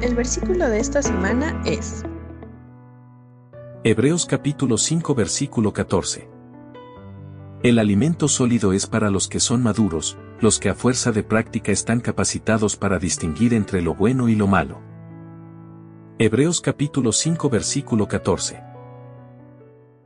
El versículo de esta semana es Hebreos capítulo 5 versículo 14. El alimento sólido es para los que son maduros, los que a fuerza de práctica están capacitados para distinguir entre lo bueno y lo malo. Hebreos capítulo 5 versículo 14.